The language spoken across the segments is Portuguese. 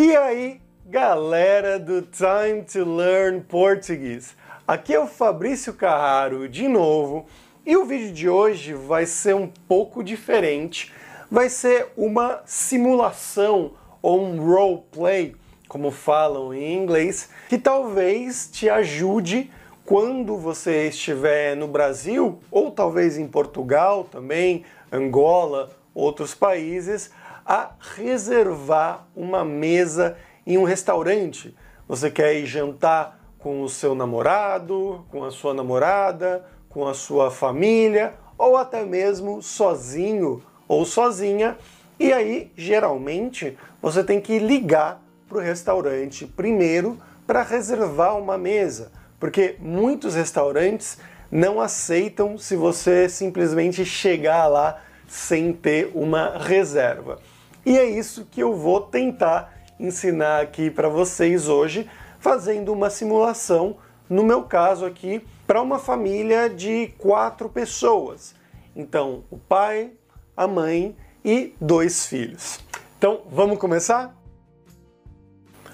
E aí, galera do Time to Learn Português. Aqui é o Fabrício Carraro de novo, e o vídeo de hoje vai ser um pouco diferente. Vai ser uma simulação ou um role play, como falam em inglês, que talvez te ajude quando você estiver no Brasil ou talvez em Portugal também, Angola, outros países, a reservar uma mesa em um restaurante. Você quer ir jantar com o seu namorado, com a sua namorada, com a sua família ou até mesmo sozinho ou sozinha. E aí, geralmente, você tem que ligar para o restaurante primeiro para reservar uma mesa, porque muitos restaurantes não aceitam se você simplesmente chegar lá sem ter uma reserva. E é isso que eu vou tentar ensinar aqui para vocês hoje, fazendo uma simulação, no meu caso aqui, para uma família de quatro pessoas. Então, o pai, a mãe e dois filhos. Então, vamos começar?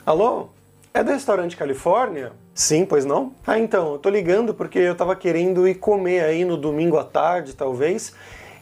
Alô? É do restaurante Califórnia? Sim, pois não? Ah, então, eu tô ligando porque eu tava querendo ir comer aí no domingo à tarde, talvez,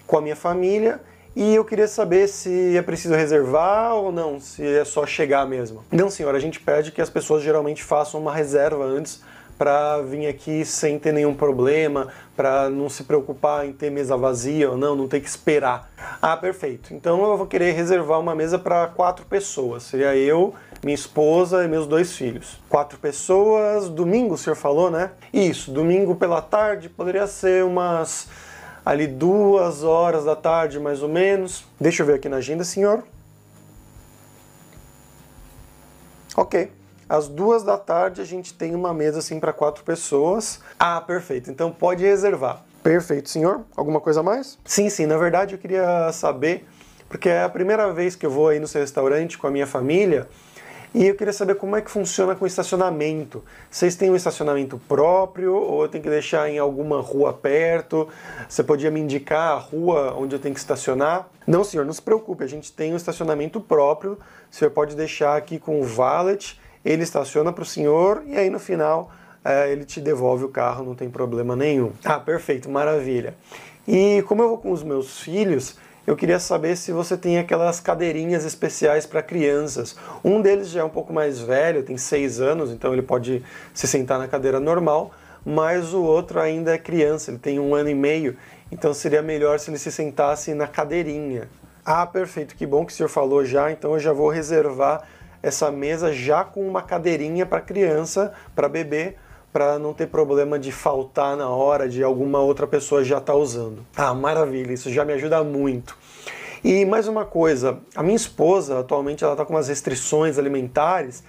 com a minha família e eu queria saber se é preciso reservar ou não, se é só chegar mesmo. Não, senhor, a gente pede que as pessoas geralmente façam uma reserva antes para vir aqui sem ter nenhum problema, para não se preocupar em ter mesa vazia ou não, não ter que esperar. Ah, perfeito. Então eu vou querer reservar uma mesa para quatro pessoas. Seria eu, minha esposa e meus dois filhos. Quatro pessoas. Domingo, o senhor falou, né? Isso. Domingo pela tarde poderia ser umas ali duas horas da tarde, mais ou menos. Deixa eu ver aqui na agenda, senhor. Ok. Às duas da tarde a gente tem uma mesa assim para quatro pessoas. Ah, perfeito. Então pode reservar. Perfeito, senhor. Alguma coisa a mais? Sim, sim. Na verdade eu queria saber, porque é a primeira vez que eu vou aí no seu restaurante com a minha família e eu queria saber como é que funciona com estacionamento. Vocês têm um estacionamento próprio ou eu tenho que deixar em alguma rua perto? Você podia me indicar a rua onde eu tenho que estacionar? Não, senhor, não se preocupe, a gente tem um estacionamento próprio. O senhor pode deixar aqui com o valet, ele estaciona para o senhor e aí no final é, ele te devolve o carro, não tem problema nenhum. Ah, perfeito, maravilha. E como eu vou com os meus filhos, eu queria saber se você tem aquelas cadeirinhas especiais para crianças. Um deles já é um pouco mais velho, tem seis anos, então ele pode se sentar na cadeira normal, mas o outro ainda é criança, ele tem um ano e meio, então seria melhor se ele se sentasse na cadeirinha. Ah, perfeito, que bom que o senhor falou já, então eu já vou reservar essa mesa já com uma cadeirinha para criança, para bebê, para não ter problema de faltar na hora de alguma outra pessoa já estar tá usando. Ah, maravilha, isso já me ajuda muito. E mais uma coisa, a minha esposa atualmente ela está com umas restrições alimentares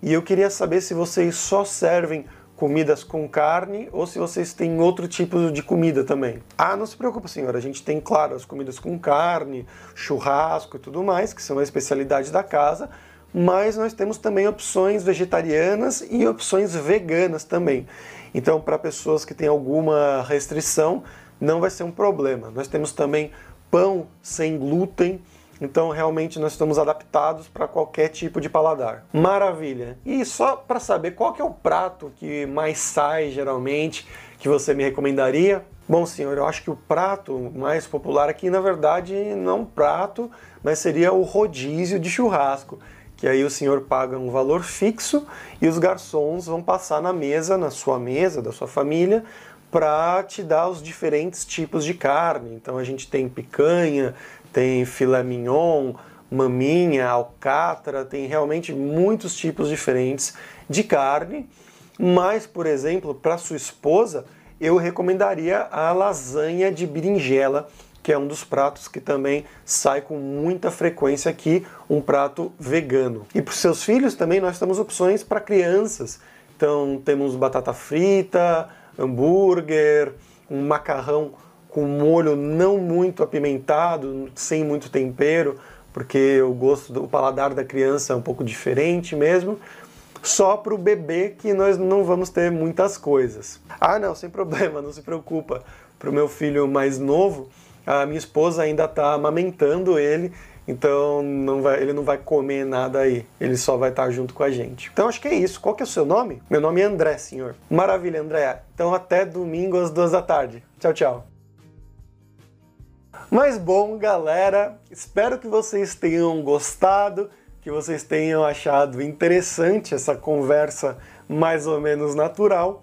e eu queria saber se vocês só servem comidas com carne ou se vocês têm outro tipo de comida também. Ah, não se preocupe, senhora, a gente tem, claro, as comidas com carne, churrasco e tudo mais, que são a especialidade da casa, mas nós temos também opções vegetarianas e opções veganas também. Então, para pessoas que têm alguma restrição, não vai ser um problema. Nós temos também pão sem glúten, então realmente nós estamos adaptados para qualquer tipo de paladar. Maravilha! E só para saber qual que é o prato que mais sai geralmente, que você me recomendaria? Bom, senhor, eu acho que o prato mais popular aqui, na verdade, não prato, mas seria o rodízio de churrasco que aí o senhor paga um valor fixo e os garçons vão passar na mesa, na sua mesa, da sua família, para te dar os diferentes tipos de carne. Então a gente tem picanha, tem filé mignon, maminha, alcatra, tem realmente muitos tipos diferentes de carne. Mas, por exemplo, para sua esposa, eu recomendaria a lasanha de berinjela, que é um dos pratos que também sai com muita frequência aqui, um prato vegano. E para os seus filhos também nós temos opções para crianças. Então temos batata frita, hambúrguer, um macarrão com molho não muito apimentado, sem muito tempero, porque o gosto do paladar da criança é um pouco diferente mesmo. Só para o bebê que nós não vamos ter muitas coisas. Ah, não, sem problema, não se preocupa. Para o meu filho mais novo, a minha esposa ainda está amamentando ele, Então não vai, ele não vai comer nada aí, ele só vai estar junto com a gente. Então acho que é isso. Qual que é o seu nome? Meu nome é André, senhor. Maravilha, André. Então até domingo às duas da tarde. Tchau, tchau. Mas bom, galera, espero que vocês tenham gostado, que vocês tenham achado interessante essa conversa mais ou menos natural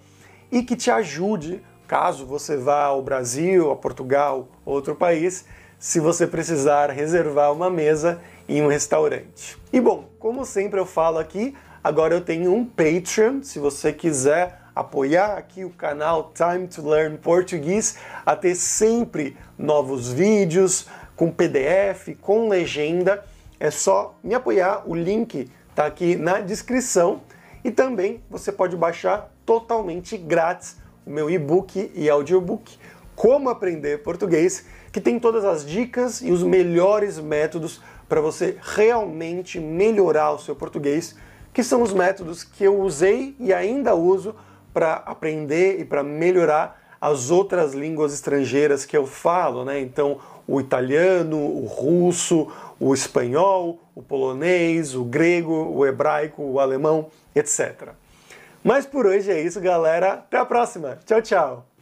e que te ajude, caso você vá ao Brasil, a Portugal, outro país, se você precisar reservar uma mesa em um restaurante. E bom, como sempre eu falo aqui, agora eu tenho um Patreon, se você quiser apoiar aqui o canal Time to Learn Português a ter sempre novos vídeos com PDF, com legenda, é só me apoiar, o link está aqui na descrição. E também você pode baixar totalmente grátis o meu e-book e audiobook Como Aprender Português, que tem todas as dicas e os melhores métodos para você realmente melhorar o seu português, que são os métodos que eu usei e ainda uso para aprender e para melhorar as outras línguas estrangeiras que eu falo, né? Então, o italiano, o russo, o espanhol, o polonês, o grego, o hebraico, o alemão, etc. Mas por hoje é isso, galera. Até a próxima. Tchau, tchau.